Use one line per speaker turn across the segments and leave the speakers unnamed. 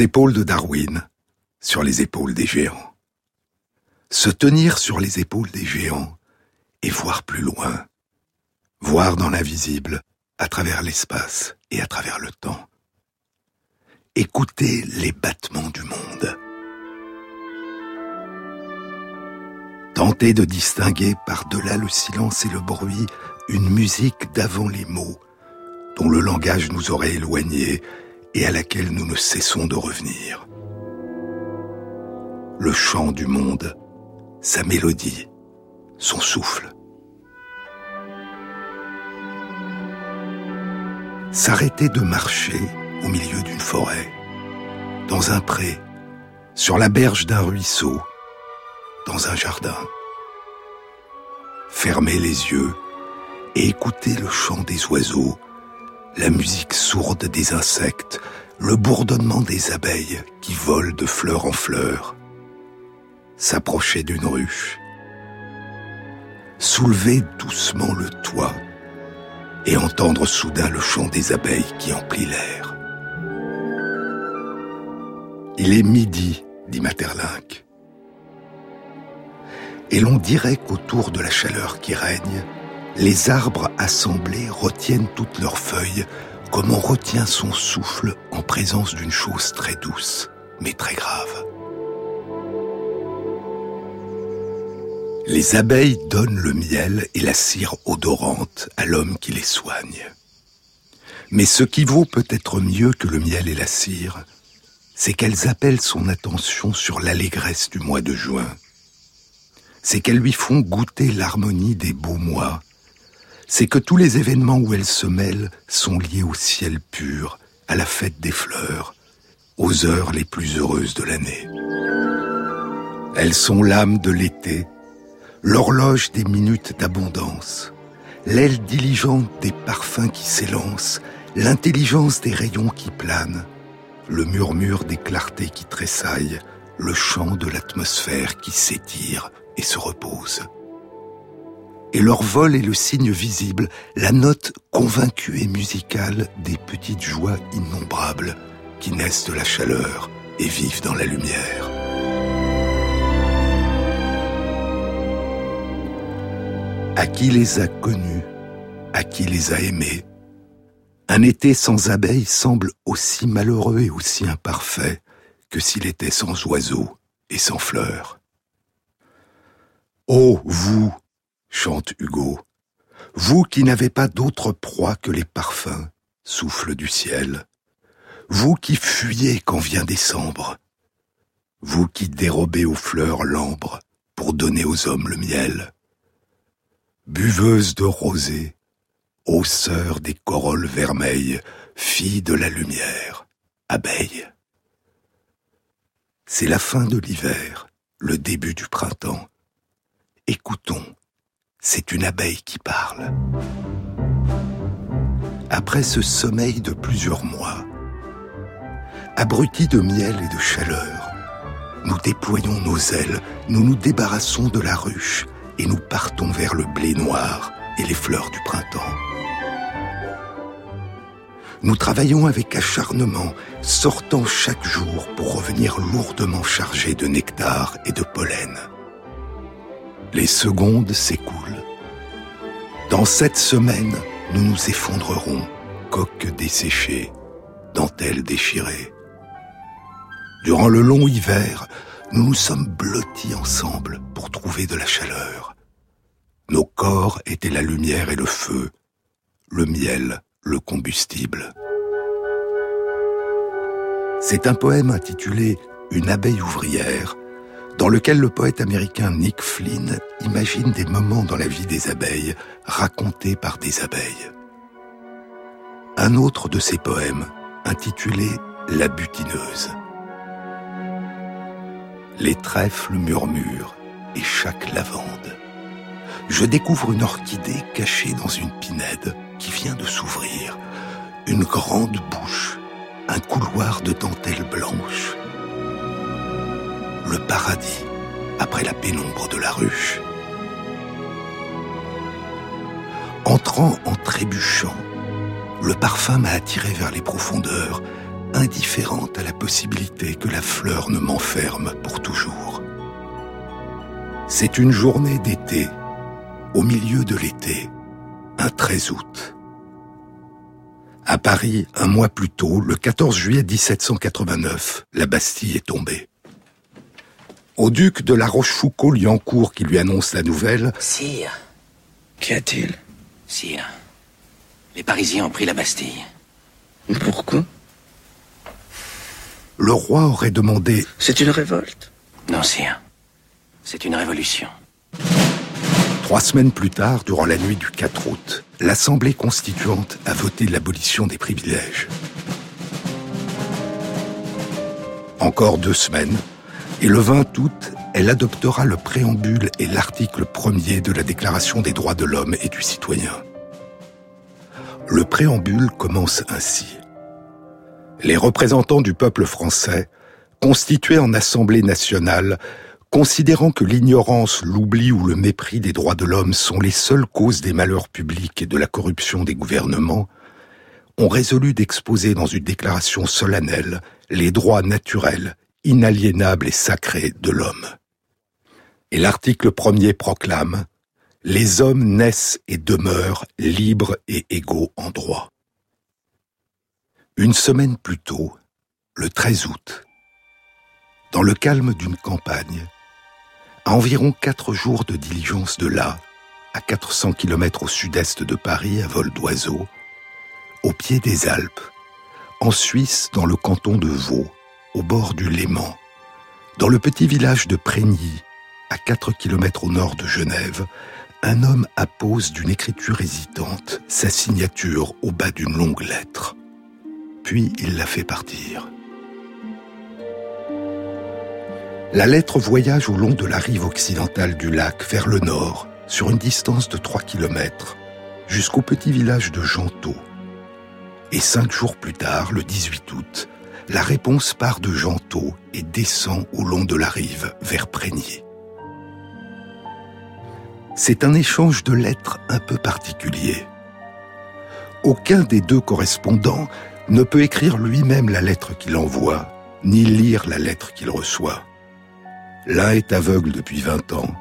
les épaules de Darwin, sur les épaules des géants. Se tenir sur les épaules des géants et voir plus loin. Voir dans l'invisible, à travers l'espace et à travers le temps. Écouter les battements du monde. Tenter de distinguer par-delà le silence et le bruit une musique d'avant les mots dont le langage nous aurait éloignés et à laquelle nous ne cessons de revenir. Le chant du monde, sa mélodie, son souffle. S'arrêter de marcher au milieu d'une forêt, dans un pré, sur la berge d'un ruisseau, dans un jardin. Fermer les yeux et écouter le chant des oiseaux la musique sourde des insectes, le bourdonnement des abeilles qui volent de fleur en fleur, s'approcher d'une ruche, soulever doucement le toit et entendre soudain le chant des abeilles qui emplit l'air. Il est midi, dit Materlinck. Et l'on dirait qu'autour de la chaleur qui règne, les arbres assemblés retiennent toutes leurs feuilles comme on retient son souffle en présence d'une chose très douce, mais très grave. Les abeilles donnent le miel et la cire odorante à l'homme qui les soigne. Mais ce qui vaut peut-être mieux que le miel et la cire, c'est qu'elles appellent son attention sur l'allégresse du mois de juin. C'est qu'elles lui font goûter l'harmonie des beaux mois c'est que tous les événements où elles se mêlent sont liés au ciel pur, à la fête des fleurs, aux heures les plus heureuses de l'année. Elles sont l'âme de l'été, l'horloge des minutes d'abondance, l'aile diligente des parfums qui s'élancent, l'intelligence des rayons qui planent, le murmure des clartés qui tressaillent, le chant de l'atmosphère qui s'étire et se repose et leur vol est le signe visible, la note convaincue et musicale des petites joies innombrables qui naissent de la chaleur et vivent dans la lumière. À qui les a connus, à qui les a aimés, un été sans abeilles semble aussi malheureux et aussi imparfait que s'il était sans oiseaux et sans fleurs. Ô vous, chante Hugo. Vous qui n'avez pas d'autre proie que les parfums, souffle du ciel. Vous qui fuyez quand vient décembre. Vous qui dérobez aux fleurs l'ambre pour donner aux hommes le miel. Buveuse de rosée, ô sœur des corolles vermeilles, fille de la lumière, abeille. C'est la fin de l'hiver, le début du printemps. Écoutons c'est une abeille qui parle. Après ce sommeil de plusieurs mois, abrutis de miel et de chaleur, nous déployons nos ailes, nous nous débarrassons de la ruche et nous partons vers le blé noir et les fleurs du printemps. Nous travaillons avec acharnement, sortant chaque jour pour revenir lourdement chargés de nectar et de pollen. Les secondes s'écoulent. Dans cette semaine, nous nous effondrerons, coques desséchées, dentelles déchirées. Durant le long hiver, nous nous sommes blottis ensemble pour trouver de la chaleur. Nos corps étaient la lumière et le feu, le miel, le combustible. C'est un poème intitulé Une abeille ouvrière dans lequel le poète américain Nick Flynn imagine des moments dans la vie des abeilles racontés par des abeilles. Un autre de ses poèmes, intitulé La butineuse. Les trèfles murmurent et chaque lavande. Je découvre une orchidée cachée dans une pinède qui vient de s'ouvrir, une grande bouche, un couloir de dentelle blanche le paradis après la pénombre de la ruche. Entrant en trébuchant, le parfum m'a attiré vers les profondeurs, indifférente à la possibilité que la fleur ne m'enferme pour toujours. C'est une journée d'été, au milieu de l'été, un 13 août. À Paris, un mois plus tôt, le 14 juillet 1789, la Bastille est tombée. Au duc de la Rochefoucauld-Liancourt qui lui annonce la nouvelle.
Sire.
Qu'y a-t-il?
Sire. Les Parisiens ont pris la Bastille.
Pourquoi?
Le roi aurait demandé.
C'est une révolte?
Non, sire. C'est une révolution.
Trois semaines plus tard, durant la nuit du 4 août, l'Assemblée constituante a voté l'abolition des privilèges. Encore deux semaines, et le 20 août, elle adoptera le préambule et l'article premier de la Déclaration des droits de l'homme et du citoyen. Le préambule commence ainsi. Les représentants du peuple français, constitués en Assemblée nationale, Considérant que l'ignorance, l'oubli ou le mépris des droits de l'homme sont les seules causes des malheurs publics et de la corruption des gouvernements, ont résolu d'exposer dans une déclaration solennelle les droits naturels, inaliénables et sacrés de l'homme. Et l'article premier proclame Les hommes naissent et demeurent libres et égaux en droit. Une semaine plus tôt, le 13 août, dans le calme d'une campagne, à environ quatre jours de diligence de là, à 400 km au sud-est de Paris à vol d'oiseau, au pied des Alpes, en Suisse dans le canton de Vaud, au bord du Léman, dans le petit village de Prégny, à 4 km au nord de Genève, un homme appose d'une écriture hésitante sa signature au bas d'une longue lettre. Puis il la fait partir. La lettre voyage au long de la rive occidentale du lac vers le nord, sur une distance de 3 km, jusqu'au petit village de Gentot. Et cinq jours plus tard, le 18 août, la réponse part de Gentot et descend au long de la rive vers Prégny. C'est un échange de lettres un peu particulier. Aucun des deux correspondants ne peut écrire lui-même la lettre qu'il envoie, ni lire la lettre qu'il reçoit. L'un est aveugle depuis 20 ans,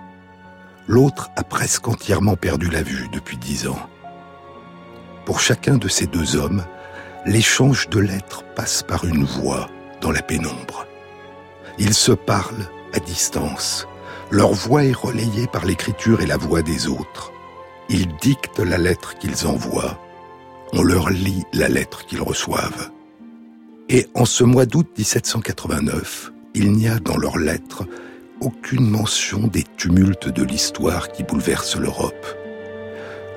l'autre a presque entièrement perdu la vue depuis 10 ans. Pour chacun de ces deux hommes, l'échange de lettres passe par une voix dans la pénombre. Ils se parlent à distance. Leur voix est relayée par l'écriture et la voix des autres. Ils dictent la lettre qu'ils envoient. On leur lit la lettre qu'ils reçoivent. Et en ce mois d'août 1789, il n'y a dans leurs lettres aucune mention des tumultes de l'histoire qui bouleversent l'Europe.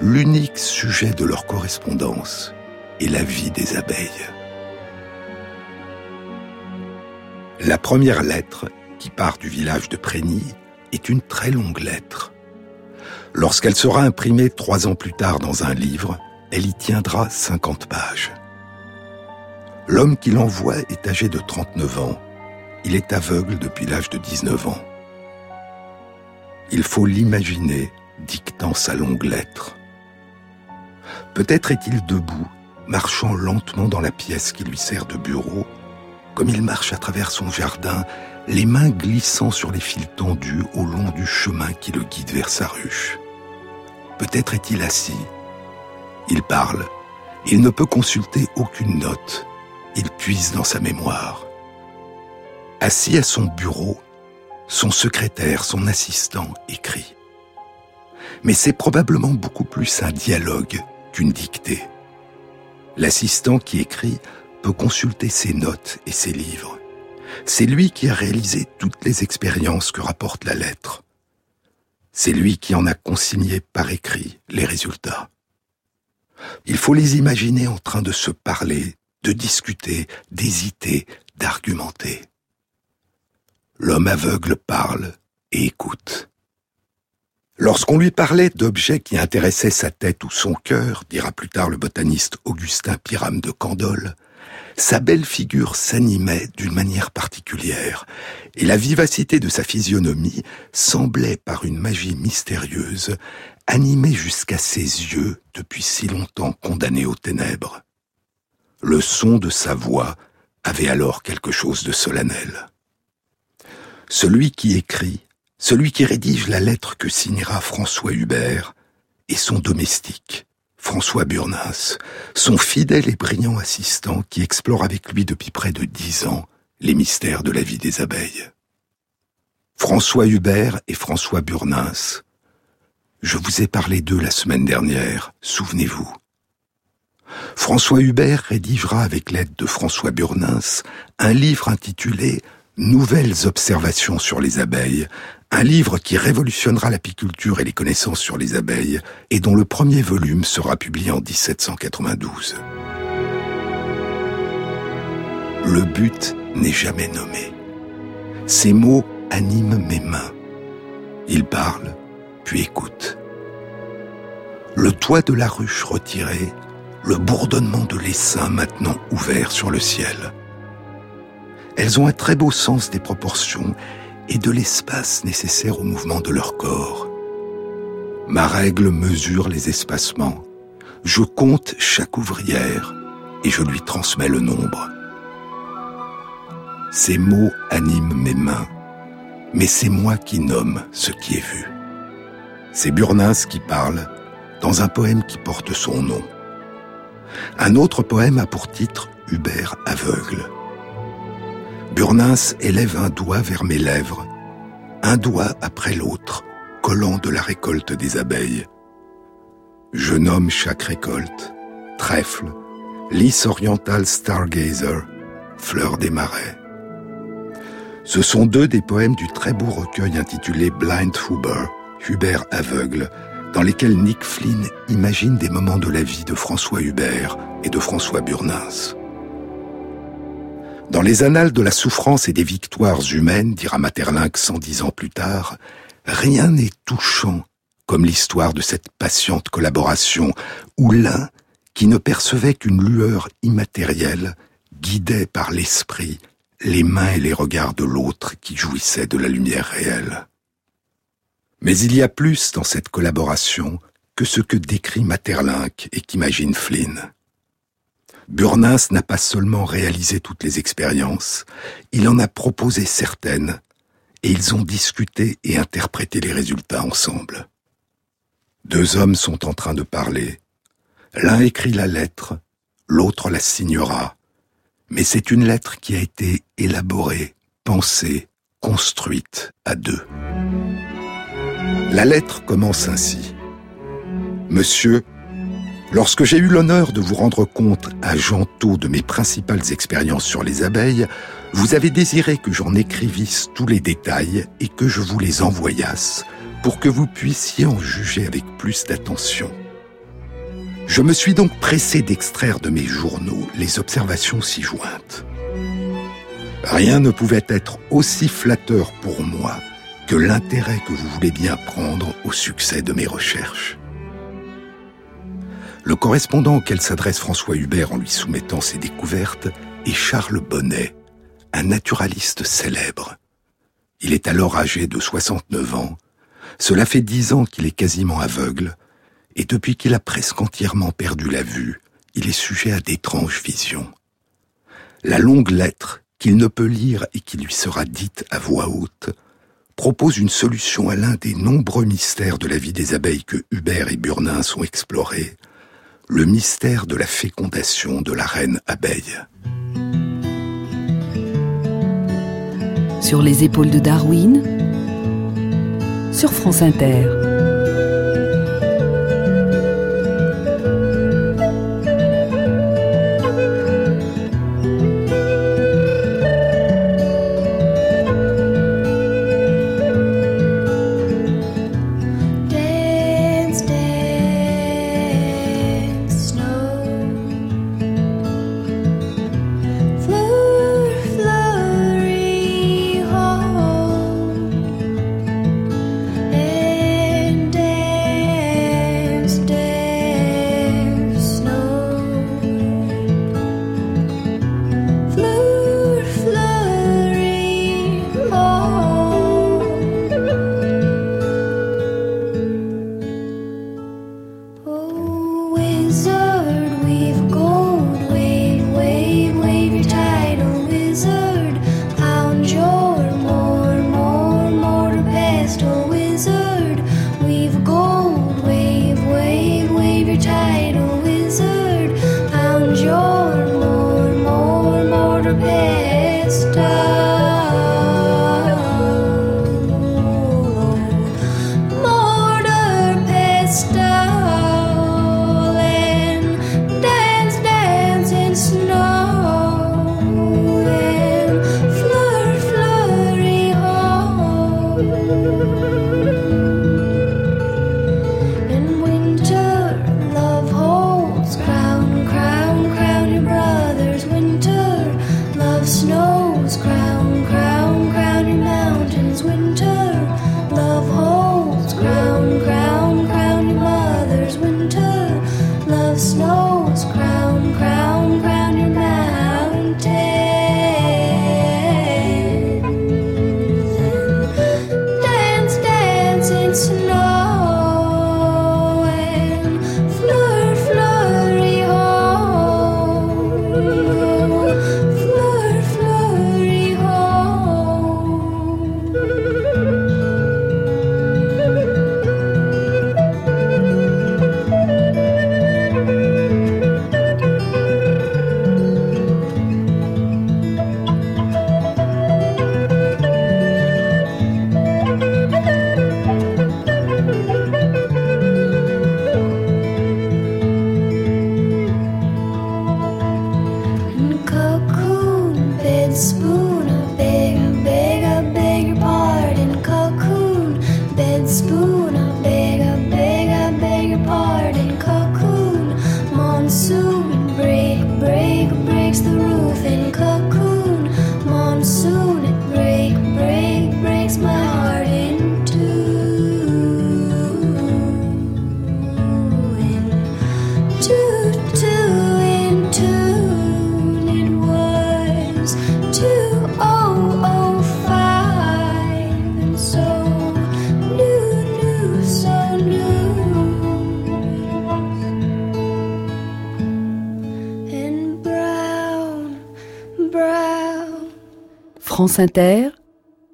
L'unique sujet de leur correspondance est la vie des abeilles. La première lettre, qui part du village de Prégny, est une très longue lettre. Lorsqu'elle sera imprimée trois ans plus tard dans un livre, elle y tiendra 50 pages. L'homme qui l'envoie est âgé de 39 ans. Il est aveugle depuis l'âge de 19 ans. Il faut l'imaginer dictant sa longue lettre. Peut-être est-il debout, marchant lentement dans la pièce qui lui sert de bureau, comme il marche à travers son jardin, les mains glissant sur les fils tendus au long du chemin qui le guide vers sa ruche. Peut-être est-il assis. Il parle. Il ne peut consulter aucune note. Il puise dans sa mémoire. Assis à son bureau, son secrétaire, son assistant écrit. Mais c'est probablement beaucoup plus un dialogue qu'une dictée. L'assistant qui écrit peut consulter ses notes et ses livres. C'est lui qui a réalisé toutes les expériences que rapporte la lettre. C'est lui qui en a consigné par écrit les résultats. Il faut les imaginer en train de se parler, de discuter, d'hésiter, d'argumenter. L'homme aveugle parle et écoute. Lorsqu'on lui parlait d'objets qui intéressaient sa tête ou son cœur, dira plus tard le botaniste Augustin Pyram de Candolle, sa belle figure s'animait d'une manière particulière, et la vivacité de sa physionomie semblait par une magie mystérieuse animer jusqu'à ses yeux depuis si longtemps condamnés aux ténèbres. Le son de sa voix avait alors quelque chose de solennel. Celui qui écrit, celui qui rédige la lettre que signera François Hubert, est son domestique, François Burnins, son fidèle et brillant assistant qui explore avec lui depuis près de dix ans les mystères de la vie des abeilles. François Hubert et François Burnins. Je vous ai parlé d'eux la semaine dernière, souvenez-vous. François Hubert rédigera avec l'aide de François Burnins un livre intitulé Nouvelles observations sur les abeilles, un livre qui révolutionnera l'apiculture et les connaissances sur les abeilles, et dont le premier volume sera publié en 1792. Le but n'est jamais nommé. Ces mots animent mes mains. Ils parlent, puis écoutent. Le toit de la ruche retiré, le bourdonnement de l'essaim maintenant ouvert sur le ciel. Elles ont un très beau sens des proportions et de l'espace nécessaire au mouvement de leur corps. Ma règle mesure les espacements. Je compte chaque ouvrière et je lui transmets le nombre. Ces mots animent mes mains, mais c'est moi qui nomme ce qui est vu. C'est Burnins qui parle dans un poème qui porte son nom. Un autre poème a pour titre Hubert aveugle. Burnins élève un doigt vers mes lèvres, un doigt après l'autre, collant de la récolte des abeilles. Je nomme chaque récolte trèfle, lys oriental stargazer, fleur des marais. Ce sont deux des poèmes du très beau recueil intitulé Blind Huber, Hubert aveugle, dans lesquels Nick Flynn imagine des moments de la vie de François Hubert et de François Burnins. Dans les annales de la souffrance et des victoires humaines, dira Materlinck 110 ans plus tard, rien n'est touchant comme l'histoire de cette patiente collaboration où l'un, qui ne percevait qu'une lueur immatérielle, guidait par l'esprit les mains et les regards de l'autre qui jouissait de la lumière réelle. Mais il y a plus dans cette collaboration que ce que décrit Materlinck et qu'imagine Flynn. Burnins n'a pas seulement réalisé toutes les expériences, il en a proposé certaines, et ils ont discuté et interprété les résultats ensemble. Deux hommes sont en train de parler. L'un écrit la lettre, l'autre la signera, mais c'est une lettre qui a été élaborée, pensée, construite à deux. La lettre commence ainsi. Monsieur, Lorsque j'ai eu l'honneur de vous rendre compte à Gentôt de mes principales expériences sur les abeilles, vous avez désiré que j'en écrivisse tous les détails et que je vous les envoyasse pour que vous puissiez en juger avec plus d'attention. Je me suis donc pressé d'extraire de mes journaux les observations ci jointes. Rien ne pouvait être aussi flatteur pour moi que l'intérêt que vous voulez bien prendre au succès de mes recherches. Le correspondant auquel s'adresse François Hubert en lui soumettant ses découvertes est Charles Bonnet, un naturaliste célèbre. Il est alors âgé de 69 ans. Cela fait dix ans qu'il est quasiment aveugle, et depuis qu'il a presque entièrement perdu la vue, il est sujet à d'étranges visions. La longue lettre qu'il ne peut lire et qui lui sera dite à voix haute propose une solution à l'un des nombreux mystères de la vie des abeilles que Hubert et Burnin ont explorés, le mystère de la fécondation de la reine abeille.
Sur les épaules de Darwin, sur France Inter.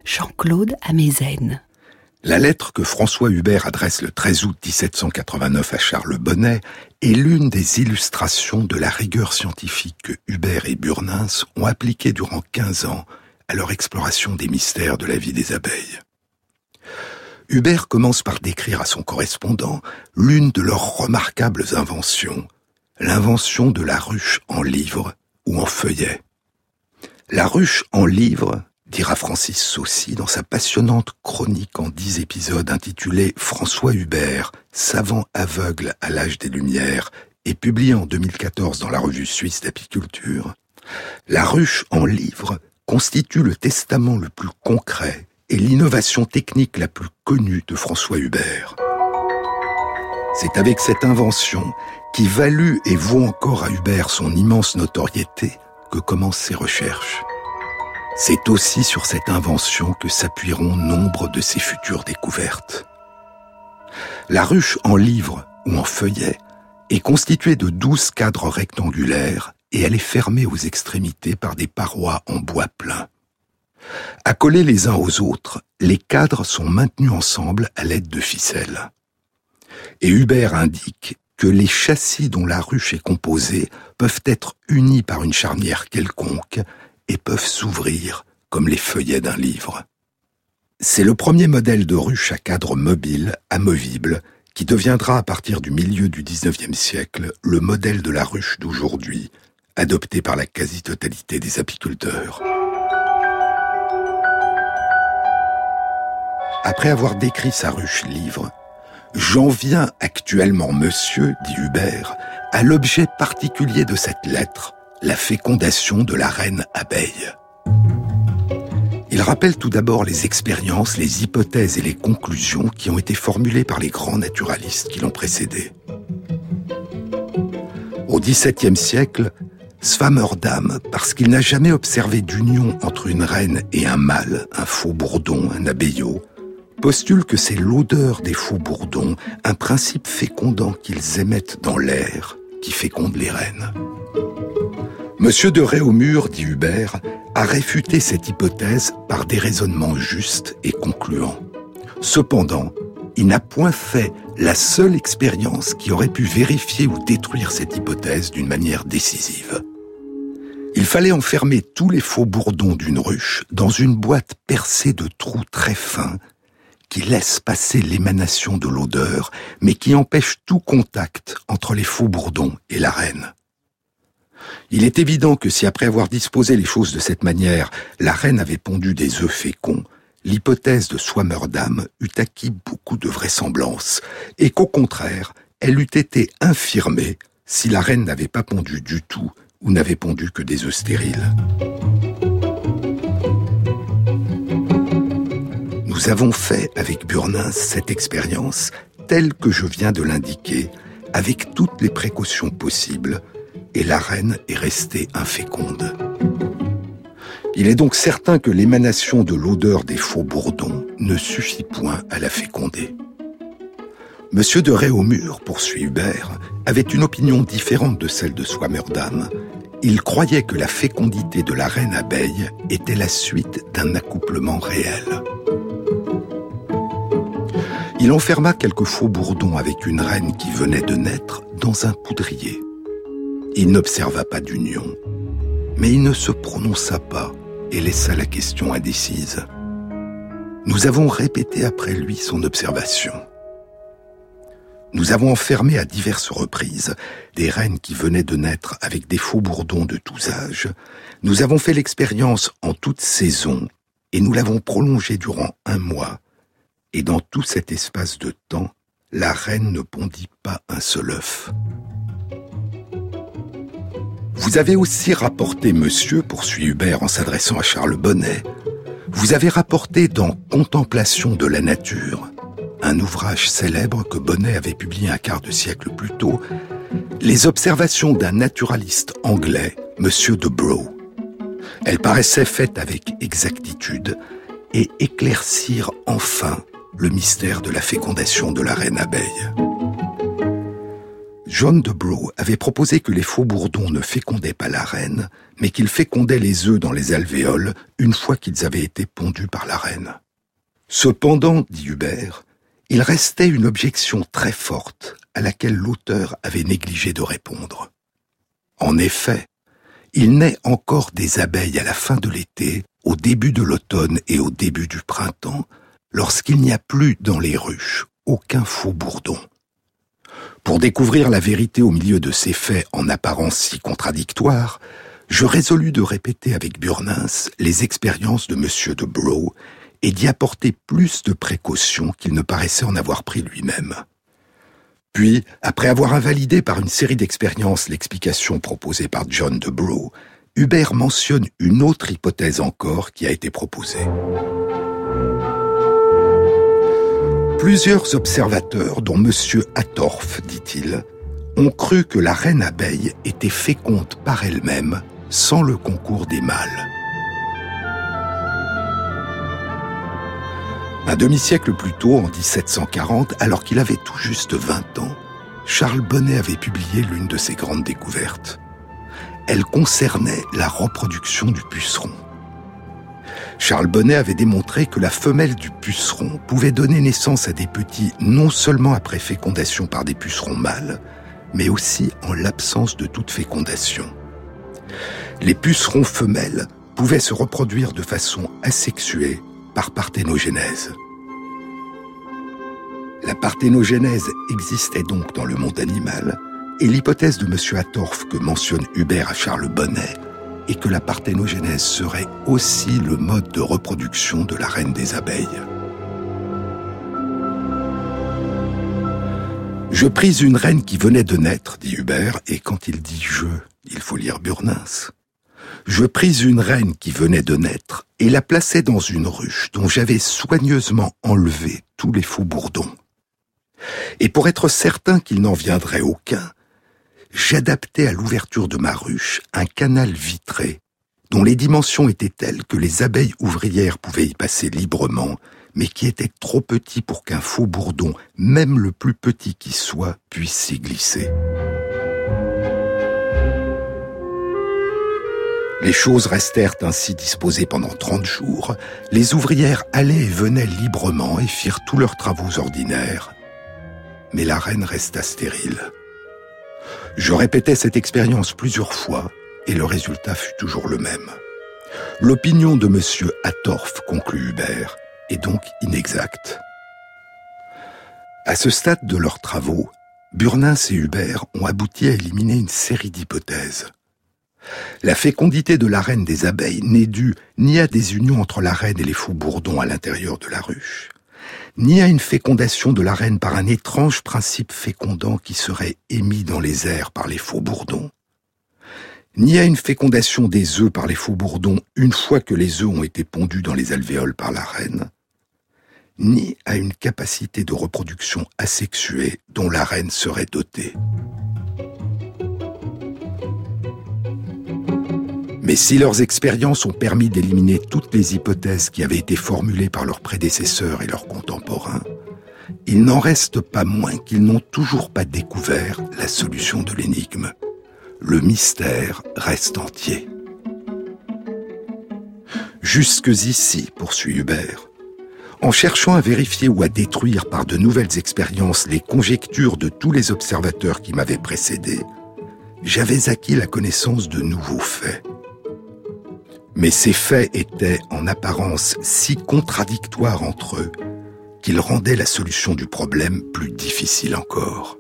Jean-Claude Amezen.
La lettre que François Hubert adresse le 13 août 1789 à Charles Bonnet est l'une des illustrations de la rigueur scientifique que Hubert et Burnins ont appliquée durant 15 ans à leur exploration des mystères de la vie des abeilles. Hubert commence par décrire à son correspondant l'une de leurs remarquables inventions, l'invention de la ruche en livre ou en feuillet. La ruche en livre, dira Francis Saucy dans sa passionnante chronique en dix épisodes intitulée François Hubert, savant aveugle à l'âge des Lumières, et publiée en 2014 dans la revue suisse d'apiculture, la ruche en livre constitue le testament le plus concret et l'innovation technique la plus connue de François Hubert. C'est avec cette invention, qui valut et vaut encore à Hubert son immense notoriété, que commencent ses recherches. C'est aussi sur cette invention que s'appuieront nombre de ses futures découvertes. La ruche en livre ou en feuillet est constituée de douze cadres rectangulaires et elle est fermée aux extrémités par des parois en bois plein. Accolés les uns aux autres, les cadres sont maintenus ensemble à l'aide de ficelles. Et Hubert indique que les châssis dont la ruche est composée peuvent être unis par une charnière quelconque et peuvent s'ouvrir comme les feuillets d'un livre. C'est le premier modèle de ruche à cadre mobile, amovible, qui deviendra à partir du milieu du XIXe siècle le modèle de la ruche d'aujourd'hui, adopté par la quasi-totalité des apiculteurs. Après avoir décrit sa ruche livre, j'en viens actuellement, monsieur, dit Hubert, à l'objet particulier de cette lettre, la fécondation de la reine abeille. Il rappelle tout d'abord les expériences, les hypothèses et les conclusions qui ont été formulées par les grands naturalistes qui l'ont précédé. Au XVIIe siècle, Swammerdam, parce qu'il n'a jamais observé d'union entre une reine et un mâle, un faux bourdon, un abeillot, postule que c'est l'odeur des faux bourdons, un principe fécondant qu'ils émettent dans l'air, qui féconde les reines. Monsieur de Réaumur, dit Hubert, a réfuté cette hypothèse par des raisonnements justes et concluants. Cependant, il n'a point fait la seule expérience qui aurait pu vérifier ou détruire cette hypothèse d'une manière décisive. Il fallait enfermer tous les faux bourdons d'une ruche dans une boîte percée de trous très fins qui laisse passer l'émanation de l'odeur, mais qui empêche tout contact entre les faux bourdons et la reine. Il est évident que si après avoir disposé les choses de cette manière, la reine avait pondu des œufs féconds, l'hypothèse de Swammerdam eût acquis beaucoup de vraisemblance, et qu'au contraire, elle eût été infirmée si la reine n'avait pas pondu du tout ou n'avait pondu que des œufs stériles. Nous avons fait avec Burnins cette expérience telle que je viens de l'indiquer, avec toutes les précautions possibles, et la reine est restée inféconde. Il est donc certain que l'émanation de l'odeur des faux bourdons ne suffit point à la féconder. Monsieur de Réaumur, poursuit Hubert, avait une opinion différente de celle de Swammerdam. Il croyait que la fécondité de la reine abeille était la suite d'un accouplement réel. Il enferma quelques faux bourdons avec une reine qui venait de naître dans un poudrier. Il n'observa pas d'union, mais il ne se prononça pas et laissa la question indécise. Nous avons répété après lui son observation. Nous avons enfermé à diverses reprises des reines qui venaient de naître avec des faux bourdons de tous âges. Nous avons fait l'expérience en toute saison et nous l'avons prolongée durant un mois et dans tout cet espace de temps, la reine ne pondit pas un seul œuf. Vous avez aussi rapporté, monsieur, poursuit Hubert en s'adressant à Charles Bonnet, vous avez rapporté dans Contemplation de la nature, un ouvrage célèbre que Bonnet avait publié un quart de siècle plus tôt, les observations d'un naturaliste anglais, monsieur de Broe. Elles paraissaient faites avec exactitude et éclaircirent enfin le mystère de la fécondation de la reine abeille. John de Brough avait proposé que les faux-bourdons ne fécondaient pas la reine, mais qu'ils fécondaient les œufs dans les alvéoles une fois qu'ils avaient été pondus par la reine. Cependant, dit Hubert, il restait une objection très forte à laquelle l'auteur avait négligé de répondre. En effet, il naît encore des abeilles à la fin de l'été, au début de l'automne et au début du printemps, lorsqu'il n'y a plus dans les ruches aucun faux bourdon. Pour découvrir la vérité au milieu de ces faits en apparence si contradictoires, je résolus de répéter avec Burnins les expériences de M. de Brough et d'y apporter plus de précautions qu'il ne paraissait en avoir pris lui-même. Puis, après avoir invalidé par une série d'expériences l'explication proposée par John de Brough, Hubert mentionne une autre hypothèse encore qui a été proposée. Plusieurs observateurs, dont M. Atorf, dit-il, ont cru que la reine abeille était féconde par elle-même sans le concours des mâles. Un demi-siècle plus tôt, en 1740, alors qu'il avait tout juste 20 ans, Charles Bonnet avait publié l'une de ses grandes découvertes. Elle concernait la reproduction du puceron. Charles Bonnet avait démontré que la femelle du puceron pouvait donner naissance à des petits non seulement après fécondation par des pucerons mâles, mais aussi en l'absence de toute fécondation. Les pucerons femelles pouvaient se reproduire de façon asexuée par parthénogénèse. La parthénogénèse existait donc dans le monde animal, et l'hypothèse de M. Atorf que mentionne Hubert à Charles Bonnet et que la parthénogénèse serait aussi le mode de reproduction de la reine des abeilles. Je pris une reine qui venait de naître, dit Hubert, et quand il dit je, il faut lire Burnins. Je pris une reine qui venait de naître et la plaçai dans une ruche dont j'avais soigneusement enlevé tous les faux bourdons. Et pour être certain qu'il n'en viendrait aucun, j'adaptais à l'ouverture de ma ruche un canal vitré dont les dimensions étaient telles que les abeilles ouvrières pouvaient y passer librement, mais qui était trop petit pour qu'un faux bourdon, même le plus petit qui soit, puisse s'y glisser. Les choses restèrent ainsi disposées pendant trente jours. Les ouvrières allaient et venaient librement et firent tous leurs travaux ordinaires. Mais la reine resta stérile. Je répétais cette expérience plusieurs fois et le résultat fut toujours le même. L'opinion de M. Atorf, conclut Hubert, est donc inexacte. À ce stade de leurs travaux, Burnins et Hubert ont abouti à éliminer une série d'hypothèses. La fécondité de la reine des abeilles n'est due ni à des unions entre la reine et les faux bourdons à l'intérieur de la ruche, ni à une fécondation de la reine par un étrange principe fécondant qui serait émis dans les airs par les faux bourdons, ni à une fécondation des œufs par les faux bourdons une fois que les œufs ont été pondus dans les alvéoles par la reine, ni à une capacité de reproduction asexuée dont la reine serait dotée. Mais si leurs expériences ont permis d'éliminer toutes les hypothèses qui avaient été formulées par leurs prédécesseurs et leurs contemporains, il n'en reste pas moins qu'ils n'ont toujours pas découvert la solution de l'énigme. Le mystère reste entier. Jusque ici, poursuit Hubert, en cherchant à vérifier ou à détruire par de nouvelles expériences les conjectures de tous les observateurs qui m'avaient précédé, j'avais acquis la connaissance de nouveaux faits. Mais ces faits étaient en apparence si contradictoires entre eux qu'ils rendaient la solution du problème plus difficile encore.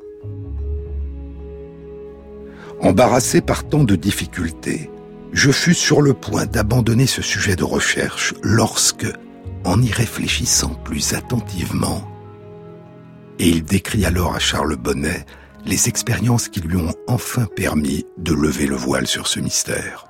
Embarrassé par tant de difficultés, je fus sur le point d'abandonner ce sujet de recherche lorsque, en y réfléchissant plus attentivement, et il décrit alors à Charles Bonnet les expériences qui lui ont enfin permis de lever le voile sur ce mystère.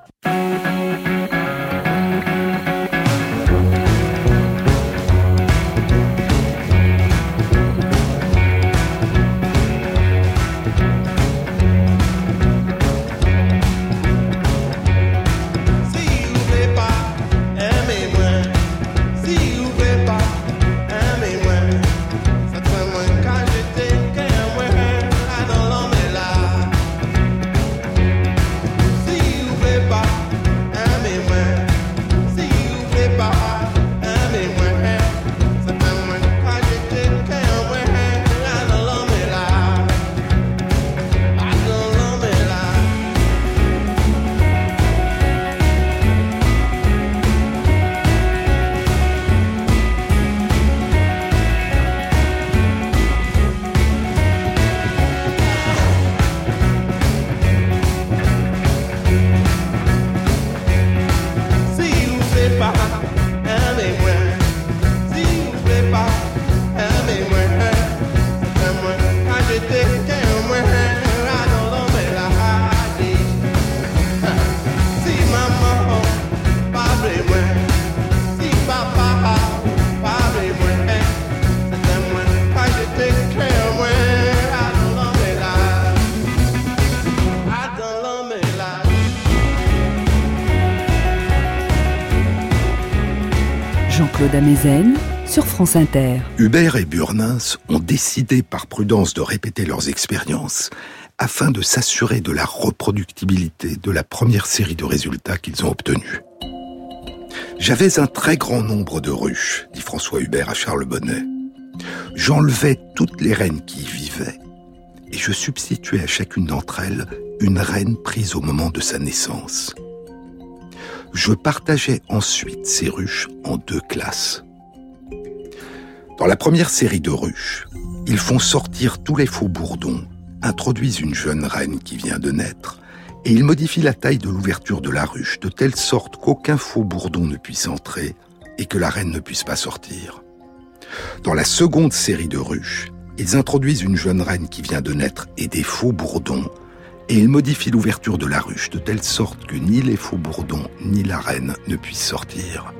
Sur France Inter.
Hubert et Burnins ont décidé par prudence de répéter leurs expériences afin de s'assurer de la reproductibilité de la première série de résultats qu'ils ont obtenus. J'avais un très grand nombre de ruches, dit François Hubert à Charles Bonnet. J'enlevais toutes les reines qui y vivaient et je substituais à chacune d'entre elles une reine prise au moment de sa naissance. Je partageais ensuite ces ruches en deux classes. Dans la première série de ruches, ils font sortir tous les faux bourdons, introduisent une jeune reine qui vient de naître, et ils modifient la taille de l'ouverture de la ruche de telle sorte qu'aucun faux bourdon ne puisse entrer et que la reine ne puisse pas sortir. Dans la seconde série de ruches, ils introduisent une jeune reine qui vient de naître et des faux bourdons, et ils modifient l'ouverture de la ruche de telle sorte que ni les faux bourdons ni la reine ne puissent sortir.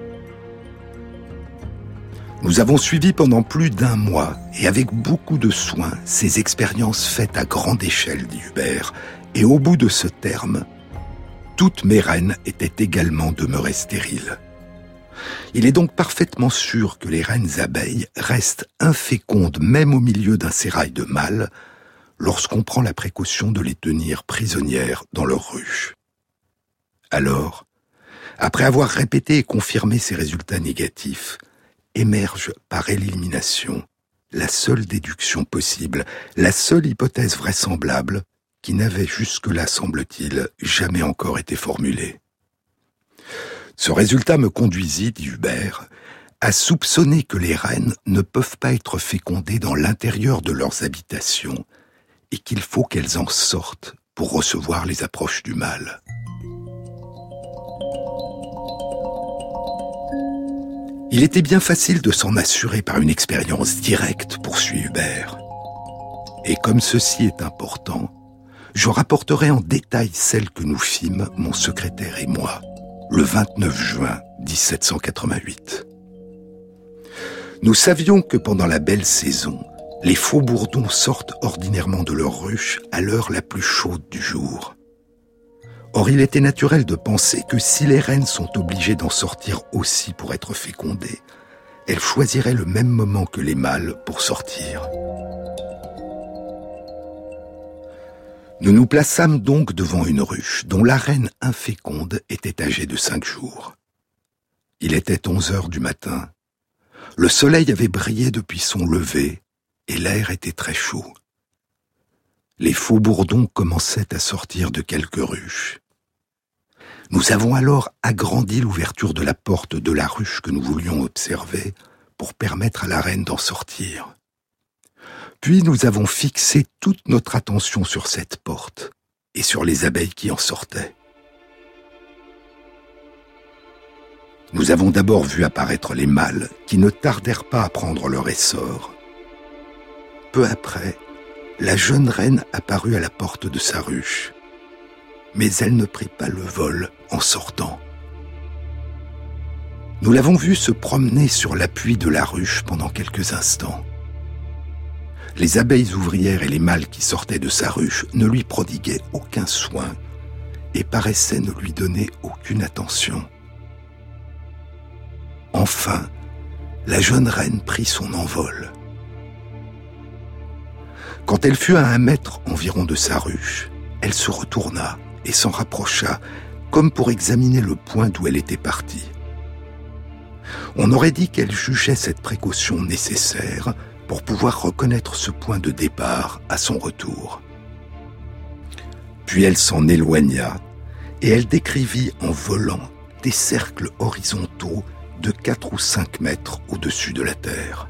Nous avons suivi pendant plus d'un mois, et avec beaucoup de soin, ces expériences faites à grande échelle, dit Hubert, et au bout de ce terme, toutes mes reines étaient également demeurées stériles. Il est donc parfaitement sûr que les reines abeilles restent infécondes même au milieu d'un sérail de mâles lorsqu'on prend la précaution de les tenir prisonnières dans leur ruche. Alors, après avoir répété et confirmé ces résultats négatifs, émerge par élimination la seule déduction possible, la seule hypothèse vraisemblable qui n'avait jusque-là, semble-t-il, jamais encore été formulée. Ce résultat me conduisit, dit Hubert, à soupçonner que les reines ne peuvent pas être fécondées dans l'intérieur de leurs habitations et qu'il faut qu'elles en sortent pour recevoir les approches du mal. Il était bien facile de s'en assurer par une expérience directe, poursuit Hubert. Et comme ceci est important, je rapporterai en détail celle que nous fîmes, mon secrétaire et moi, le 29 juin 1788. Nous savions que pendant la belle saison, les faux bourdons sortent ordinairement de leur ruche à l'heure la plus chaude du jour. Or, il était naturel de penser que si les reines sont obligées d'en sortir aussi pour être fécondées, elles choisiraient le même moment que les mâles pour sortir. Nous nous plaçâmes donc devant une ruche dont la reine inféconde était âgée de cinq jours. Il était onze heures du matin. Le soleil avait brillé depuis son lever et l'air était très chaud. Les faux bourdons commençaient à sortir de quelques ruches. Nous avons alors agrandi l'ouverture de la porte de la ruche que nous voulions observer pour permettre à la reine d'en sortir. Puis nous avons fixé toute notre attention sur cette porte et sur les abeilles qui en sortaient. Nous avons d'abord vu apparaître les mâles qui ne tardèrent pas à prendre leur essor. Peu après, la jeune reine apparut à la porte de sa ruche, mais elle ne prit pas le vol en sortant. Nous l'avons vue se promener sur l'appui de la ruche pendant quelques instants les abeilles ouvrières et les mâles qui sortaient de sa ruche ne lui prodiguaient aucun soin et paraissaient ne lui donner aucune attention. Enfin, la jeune reine prit son envol. Quand elle fut à un mètre environ de sa ruche, elle se retourna et s'en rapprocha comme pour examiner le point d'où elle était partie. On aurait dit qu'elle jugeait cette précaution nécessaire pour pouvoir reconnaître ce point de départ à son retour. Puis elle s'en éloigna et elle décrivit en volant des cercles horizontaux de 4 ou 5 mètres au-dessus de la Terre.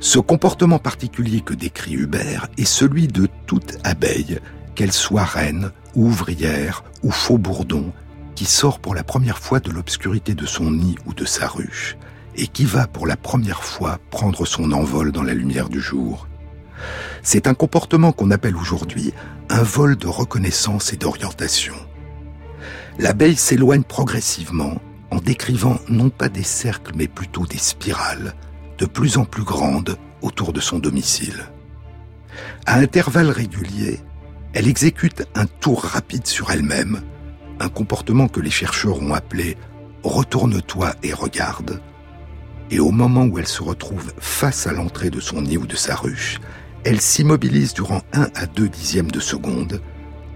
Ce comportement particulier que décrit Hubert est celui de toute abeille, qu'elle soit reine, ouvrière ou faux bourdon, qui sort pour la première fois de l'obscurité de son nid ou de sa ruche, et qui va pour la première fois prendre son envol dans la lumière du jour. C'est un comportement qu'on appelle aujourd'hui un vol de reconnaissance et d'orientation. L'abeille s'éloigne progressivement en décrivant non pas des cercles mais plutôt des spirales, de plus en plus grandes autour de son domicile. À intervalles réguliers, elle exécute un tour rapide sur elle-même, un comportement que les chercheurs ont appelé retourne-toi et regarde. Et au moment où elle se retrouve face à l'entrée de son nid ou de sa ruche, elle s'immobilise durant un à deux dixièmes de seconde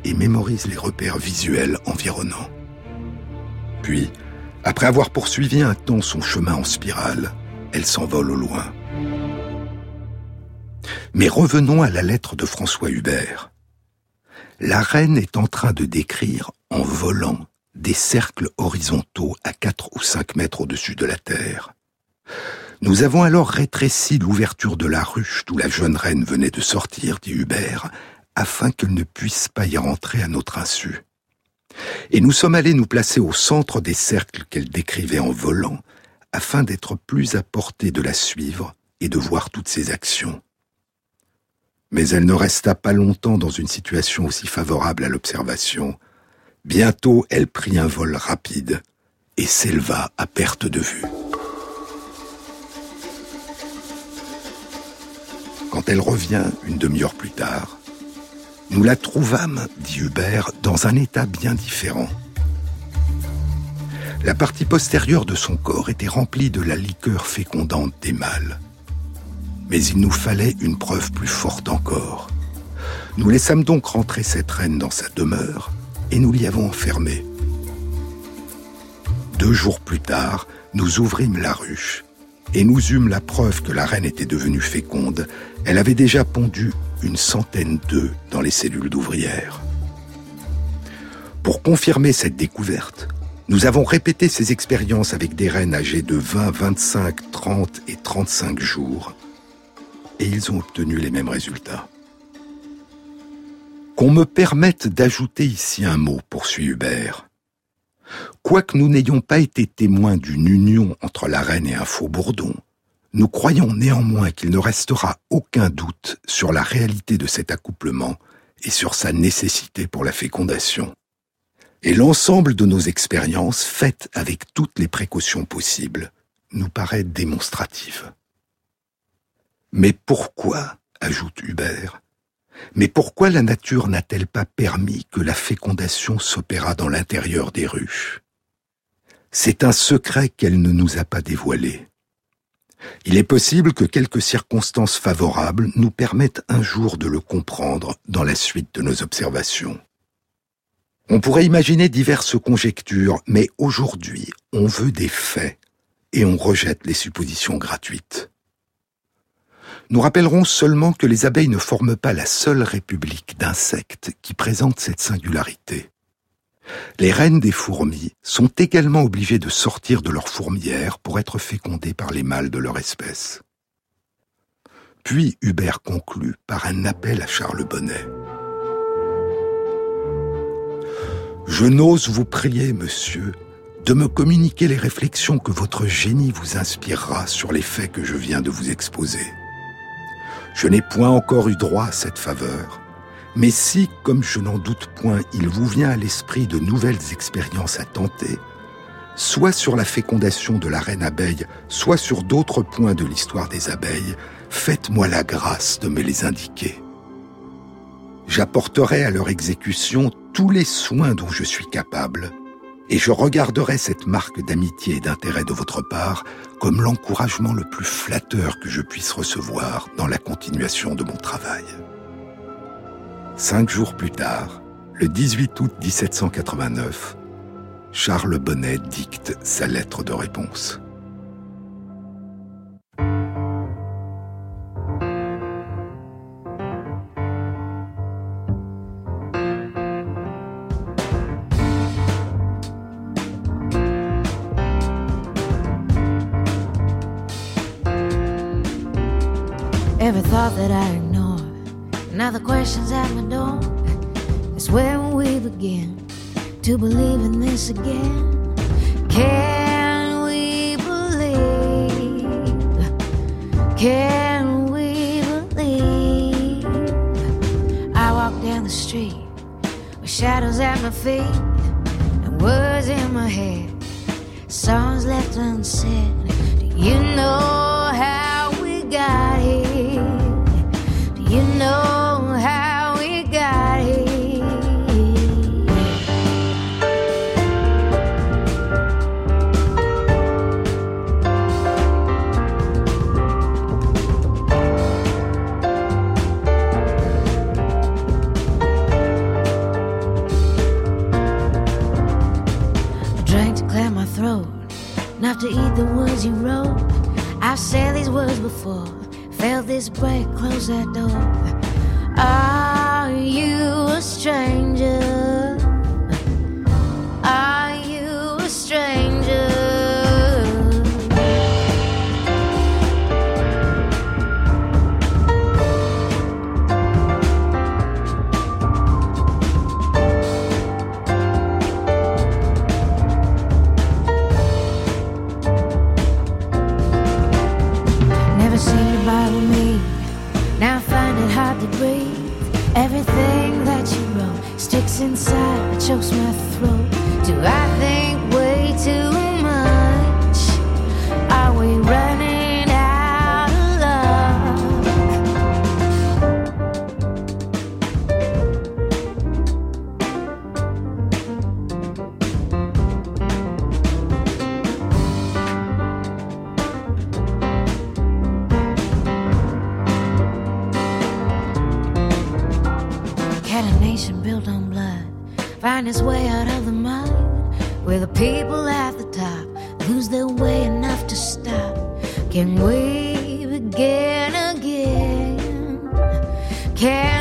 et mémorise les repères visuels environnants. Puis, après avoir poursuivi un temps son chemin en spirale, elle s'envole au loin. Mais revenons à la lettre de François Hubert. La reine est en train de décrire, en volant, des cercles horizontaux à 4 ou 5 mètres au-dessus de la terre. Nous avons alors rétréci l'ouverture de la ruche d'où la jeune reine venait de sortir, dit Hubert, afin qu'elle ne puisse pas y rentrer à notre insu. Et nous sommes allés nous placer au centre des cercles qu'elle décrivait en volant, afin d'être plus à portée de la suivre et de voir toutes ses actions. Mais elle ne resta pas longtemps dans une situation aussi favorable à l'observation. Bientôt elle prit un vol rapide et s'éleva à perte de vue. Quand elle revient une demi-heure plus tard, nous la trouvâmes, dit Hubert, dans un état bien différent. La partie postérieure de son corps était remplie de la liqueur fécondante des mâles. Mais il nous fallait une preuve plus forte encore. Nous laissâmes donc rentrer cette reine dans sa demeure et nous l'y avons enfermée. Deux jours plus tard, nous ouvrîmes la ruche et nous eûmes la preuve que la reine était devenue féconde. Elle avait déjà pondu une centaine d'œufs dans les cellules d'ouvrières. Pour confirmer cette découverte, nous avons répété ces expériences avec des reines âgées de 20, 25, 30 et 35 jours, et ils ont obtenu les mêmes résultats. Qu'on me permette d'ajouter ici un mot, poursuit Hubert. Quoique nous n'ayons pas été témoins d'une union entre la reine et un faux bourdon, nous croyons néanmoins qu'il ne restera aucun doute sur la réalité de cet accouplement et sur sa nécessité pour la fécondation. Et l'ensemble de nos expériences, faites avec toutes les précautions possibles, nous paraît démonstrative. Mais pourquoi, ajoute Hubert, mais pourquoi la nature n'a-t-elle pas permis que la fécondation s'opérât dans l'intérieur des ruches? C'est un secret qu'elle ne nous a pas dévoilé. Il est possible que quelques circonstances favorables nous permettent un jour de le comprendre dans la suite de nos observations. On pourrait imaginer diverses conjectures, mais aujourd'hui, on veut des faits et on rejette les suppositions gratuites. Nous rappellerons seulement que les abeilles ne forment pas la seule république d'insectes qui présente cette singularité. Les reines des fourmis sont également obligées de sortir de leur fourmière pour être fécondées par les mâles de leur espèce. Puis Hubert conclut par un appel à Charles Bonnet. Je n'ose vous prier, monsieur, de me communiquer les réflexions que votre génie vous inspirera sur les faits que je viens de vous exposer. Je n'ai point encore eu droit à cette faveur, mais si, comme je n'en doute point, il vous vient à l'esprit de nouvelles expériences à tenter, soit sur la fécondation de la reine abeille, soit sur d'autres points de l'histoire des abeilles, faites-moi la grâce de me les indiquer. J'apporterai à leur exécution tous les soins dont je suis capable, et je regarderai cette marque d'amitié et d'intérêt de votre part comme l'encouragement le plus flatteur que je puisse recevoir dans la continuation de mon travail. Cinq jours plus tard, le 18 août 1789, Charles Bonnet dicte sa lettre de réponse.
That I ignore. Now the questions at my door. It's where we begin to believe in this again. Can we believe? Can we believe? I walk down the street with shadows at my feet and words in my head, songs left unsaid. Do you know how we got here? know. Enough to stop? Can we begin again? Can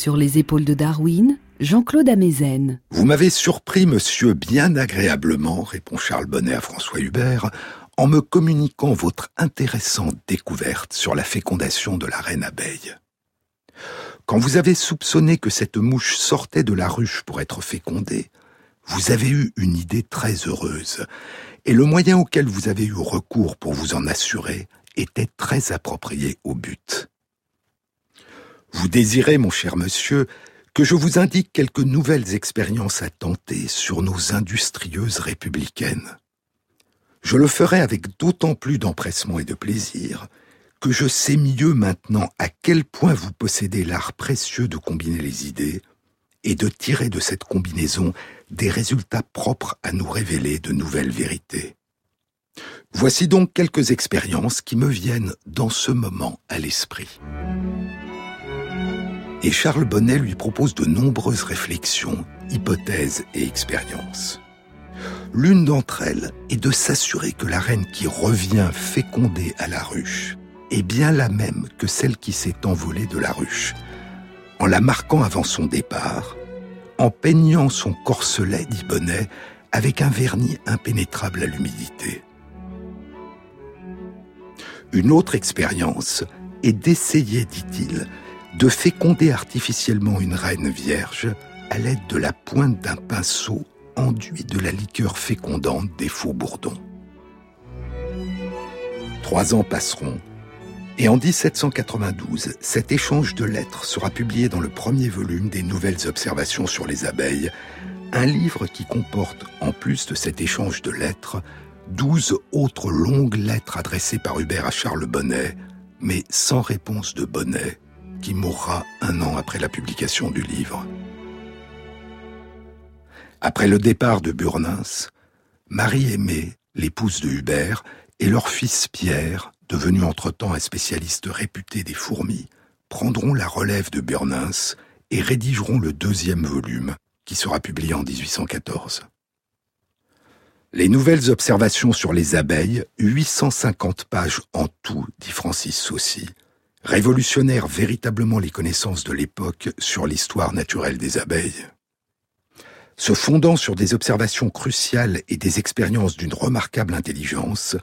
Sur les épaules de Darwin, Jean-Claude Amezen.
Vous m'avez surpris, monsieur, bien agréablement, répond Charles Bonnet à François Hubert, en me communiquant votre intéressante découverte sur la fécondation de la reine abeille. Quand vous avez soupçonné que cette mouche sortait de la ruche pour être fécondée, vous avez eu une idée très heureuse, et le moyen auquel vous avez eu recours pour vous en assurer était très approprié au but. Vous désirez, mon cher monsieur, que je vous indique quelques nouvelles expériences à tenter sur nos industrieuses républicaines. Je le ferai avec d'autant plus d'empressement et de plaisir que je sais mieux maintenant à quel point vous possédez l'art précieux de combiner les idées et de tirer de cette combinaison des résultats propres à nous révéler de nouvelles vérités. Voici donc quelques expériences qui me viennent dans ce moment à l'esprit. Et Charles Bonnet lui propose de nombreuses réflexions, hypothèses et expériences. L'une d'entre elles est de s'assurer que la reine qui revient fécondée à la ruche est bien la même que celle qui s'est envolée de la ruche, en la marquant avant son départ, en peignant son corselet, dit Bonnet, avec un vernis impénétrable à l'humidité. Une autre expérience est d'essayer, dit-il, de féconder artificiellement une reine vierge à l'aide de la pointe d'un pinceau enduit de la liqueur fécondante des faux bourdons. Trois ans passeront, et en 1792, cet échange de lettres sera publié dans le premier volume des Nouvelles Observations sur les abeilles, un livre qui comporte, en plus de cet échange de lettres, douze autres longues lettres adressées par Hubert à Charles Bonnet, mais sans réponse de Bonnet, qui mourra un an après la publication du livre. Après le départ de Burnins, Marie-Aimée, l'épouse de Hubert, et leur fils Pierre, devenu entre-temps un spécialiste réputé des fourmis, prendront la relève de Burnins et rédigeront le deuxième volume, qui sera publié en 1814. Les nouvelles observations sur les abeilles, 850 pages en tout, dit Francis Saucy, révolutionnèrent véritablement les connaissances de l'époque sur l'histoire naturelle des abeilles. Se fondant sur des observations cruciales et des expériences d'une remarquable intelligence,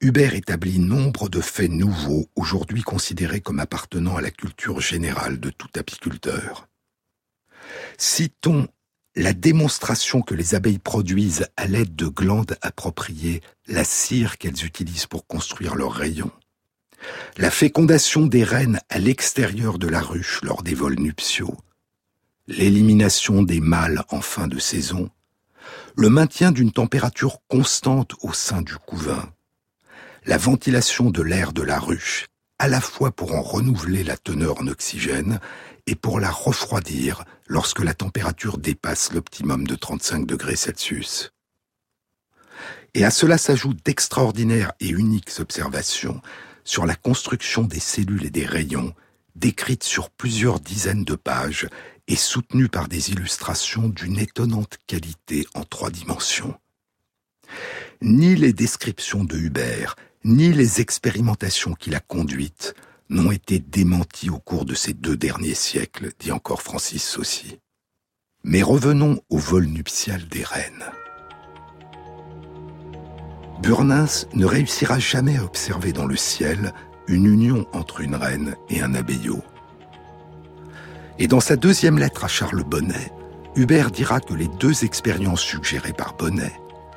Hubert établit nombre de faits nouveaux aujourd'hui considérés comme appartenant à la culture générale de tout apiculteur. Citons la démonstration que les abeilles produisent à l'aide de glandes appropriées la cire qu'elles utilisent pour construire leurs rayons, la fécondation des reines à l'extérieur de la ruche lors des vols nuptiaux, l'élimination des mâles en fin de saison, le maintien d'une température constante au sein du couvain, la ventilation de l'air de la ruche, à la fois pour en renouveler la teneur en oxygène et pour la refroidir lorsque la température dépasse l'optimum de 35 degrés Celsius. Et à cela s'ajoutent d'extraordinaires et uniques observations sur la construction des cellules et des rayons, décrites sur plusieurs dizaines de pages et soutenues par des illustrations d'une étonnante qualité en trois dimensions. Ni les descriptions de Hubert, ni les expérimentations qu'il a conduites n'ont été démentis au cours de ces deux derniers siècles, dit encore Francis Saucy. Mais revenons au vol nuptial des reines. Burnins ne réussira jamais à observer dans le ciel une union entre une reine et un abeillot. Et dans sa deuxième lettre à Charles Bonnet, Hubert dira que les deux expériences suggérées par Bonnet,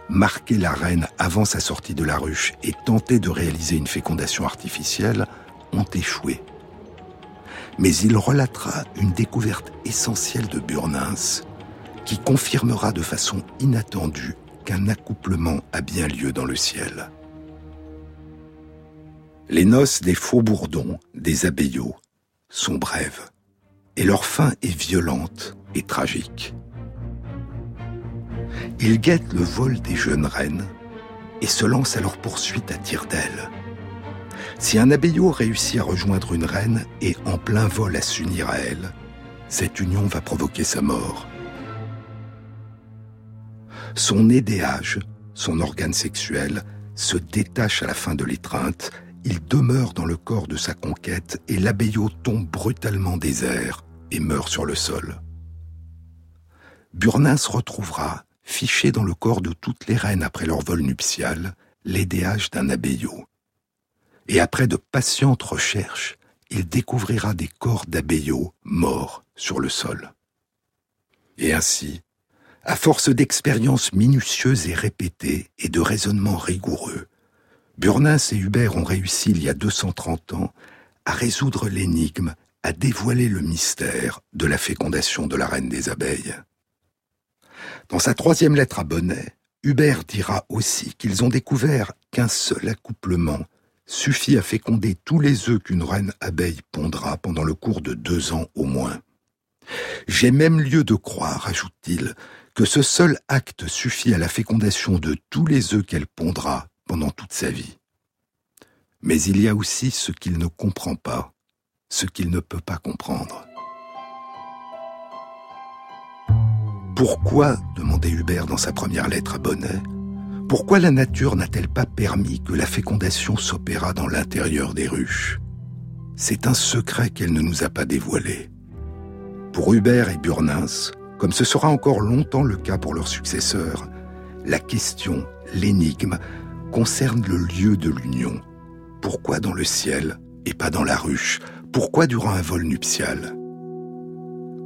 marquer la reine avant sa sortie de la ruche et tenter de réaliser une fécondation artificielle, ont échoué. Mais il relatera une découverte essentielle de Burnins qui confirmera de façon inattendue qu'un accouplement a bien lieu dans le ciel. Les noces des faux bourdons, des abeillots, sont brèves, et leur fin est violente et tragique. Ils guettent le vol des jeunes reines et se lancent à leur poursuite à tire d'aile. Si un abeillot réussit à rejoindre une reine et en plein vol à s'unir à elle, cette union va provoquer sa mort. Son édéage, son organe sexuel, se détache à la fin de l'étreinte, il demeure dans le corps de sa conquête et l'abeillot tombe brutalement airs et meurt sur le sol. Burnins retrouvera, fiché dans le corps de toutes les reines après leur vol nuptial, l'édéage d'un abeillot et après de patientes recherches, il découvrira des corps d'abeillots morts sur le sol. Et ainsi, à force d'expériences minutieuses et répétées et de raisonnements rigoureux, Burnins et Hubert ont réussi il y a 230 ans à résoudre l'énigme, à dévoiler le mystère de la fécondation de la reine des abeilles. Dans sa troisième lettre à Bonnet, Hubert dira aussi qu'ils ont découvert qu'un seul accouplement suffit à féconder tous les œufs qu'une reine abeille pondra pendant le cours de deux ans au moins. J'ai même lieu de croire, ajoute-t-il, que ce seul acte suffit à la fécondation de tous les œufs qu'elle pondra pendant toute sa vie. Mais il y a aussi ce qu'il ne comprend pas, ce qu'il ne peut pas comprendre. Pourquoi, demandait Hubert dans sa première lettre à Bonnet, pourquoi la nature n'a-t-elle pas permis que la fécondation s'opérât dans l'intérieur des ruches? C'est un secret qu'elle ne nous a pas dévoilé. Pour Hubert et Burnins, comme ce sera encore longtemps le cas pour leurs successeurs, la question, l'énigme, concerne le lieu de l'union. Pourquoi dans le ciel et pas dans la ruche? Pourquoi durant un vol nuptial?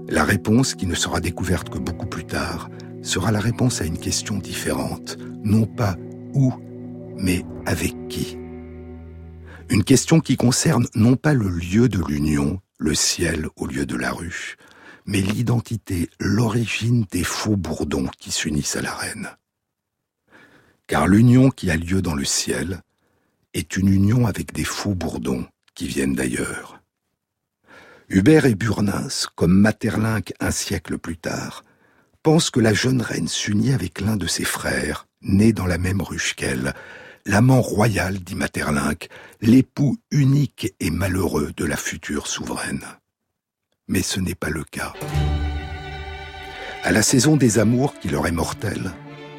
La réponse, qui ne sera découverte que beaucoup plus tard, sera la réponse à une question différente, non pas où, mais avec qui. Une question qui concerne non pas le lieu de l'union, le ciel au lieu de la ruche, mais l'identité, l'origine des faux bourdons qui s'unissent à la reine. Car l'union qui a lieu dans le ciel est une union avec des faux bourdons qui viennent d'ailleurs. Hubert et Burnins, comme Materlinck un siècle plus tard, pense que la jeune reine s'unit avec l'un de ses frères, né dans la même ruche qu'elle, l'amant royal, dit Materlinck, l'époux unique et malheureux de la future souveraine. Mais ce n'est pas le cas. À la saison des amours qui leur est mortelle,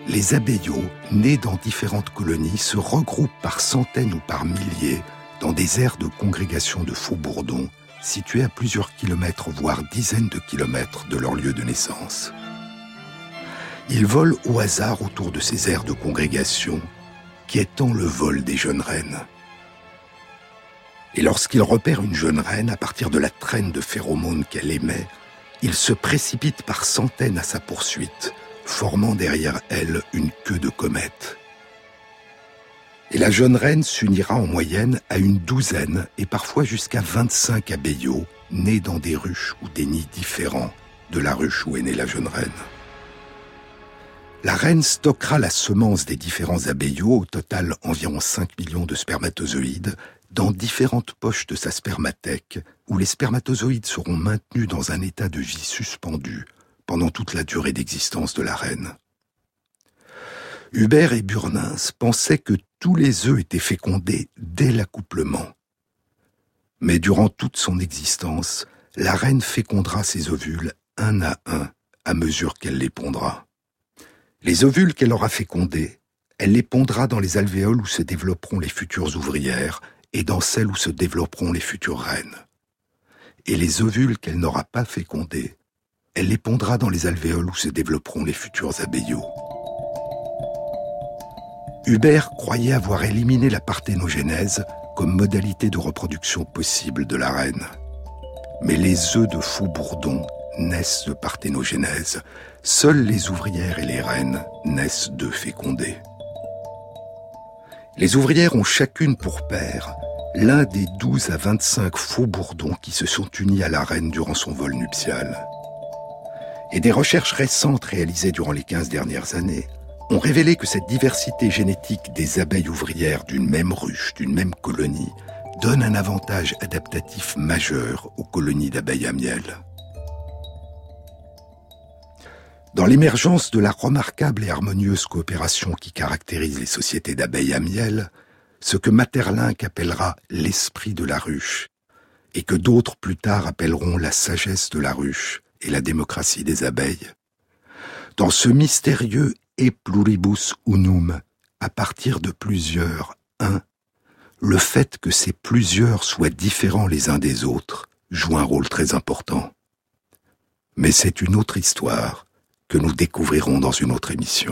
les abeillots, nés dans différentes colonies, se regroupent par centaines ou par milliers dans des aires de congrégation de faux-bourdons situés à plusieurs kilomètres, voire dizaines de kilomètres de leur lieu de naissance. Ils volent au hasard autour de ces aires de congrégation, qui étend le vol des jeunes reines. Et lorsqu'ils repèrent une jeune reine à partir de la traîne de phéromones qu'elle émet, ils se précipitent par centaines à sa poursuite, formant derrière elle une queue de comète. Et la jeune reine s'unira en moyenne à une douzaine et parfois jusqu'à 25 abeillots nés dans des ruches ou des nids différents de la ruche où est née la jeune reine. La reine stockera la semence des différents abeillots, au total environ 5 millions de spermatozoïdes, dans différentes poches de sa spermathèque, où les spermatozoïdes seront maintenus dans un état de vie suspendu pendant toute la durée d'existence de la reine. Hubert et Burnins pensaient que tous les œufs étaient fécondés dès l'accouplement. Mais durant toute son existence, la reine fécondera ses ovules un à un à mesure qu'elle les pondra. Les ovules qu'elle aura fécondés, elle les pondra dans les alvéoles où se développeront les futures ouvrières et dans celles où se développeront les futures reines. Et les ovules qu'elle n'aura pas fécondés, elle les pondra dans les alvéoles où se développeront les futurs abeillots. Hubert croyait avoir éliminé la parthénogénèse comme modalité de reproduction possible de la reine. Mais les œufs de faux bourdon naissent de parthénogénèse. Seules les ouvrières et les reines naissent d'œufs fécondés. Les ouvrières ont chacune pour père l'un des 12 à 25 faux bourdons qui se sont unis à la reine durant son vol nuptial. Et des recherches récentes réalisées durant les 15 dernières années ont révélé que cette diversité génétique des abeilles ouvrières d'une même ruche, d'une même colonie, donne un avantage adaptatif majeur aux colonies d'abeilles à miel. Dans l'émergence de la remarquable et harmonieuse coopération qui caractérise les sociétés d'abeilles à miel, ce que Materlinck appellera l'esprit de la ruche, et que d'autres plus tard appelleront la sagesse de la ruche et la démocratie des abeilles. Dans ce mystérieux et pluribus unum, à partir de plusieurs, un, le fait que ces plusieurs soient différents les uns des autres joue un rôle très important. Mais c'est une autre histoire que nous découvrirons dans une autre émission.